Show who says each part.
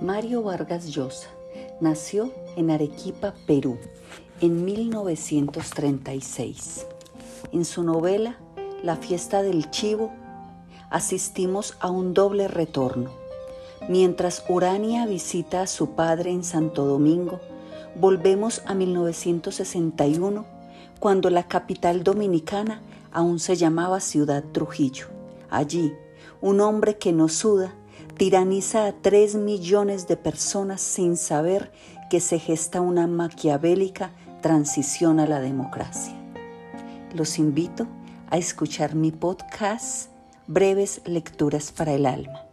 Speaker 1: Mario Vargas Llosa nació en Arequipa, Perú, en 1936. En su novela La fiesta del chivo asistimos a un doble retorno. Mientras Urania visita a su padre en Santo Domingo, volvemos a 1961, cuando la capital dominicana aún se llamaba Ciudad Trujillo. Allí, un hombre que no suda tiraniza a tres millones de personas sin saber que se gesta una maquiavélica transición a la democracia. Los invito a escuchar mi podcast Breves Lecturas para el Alma.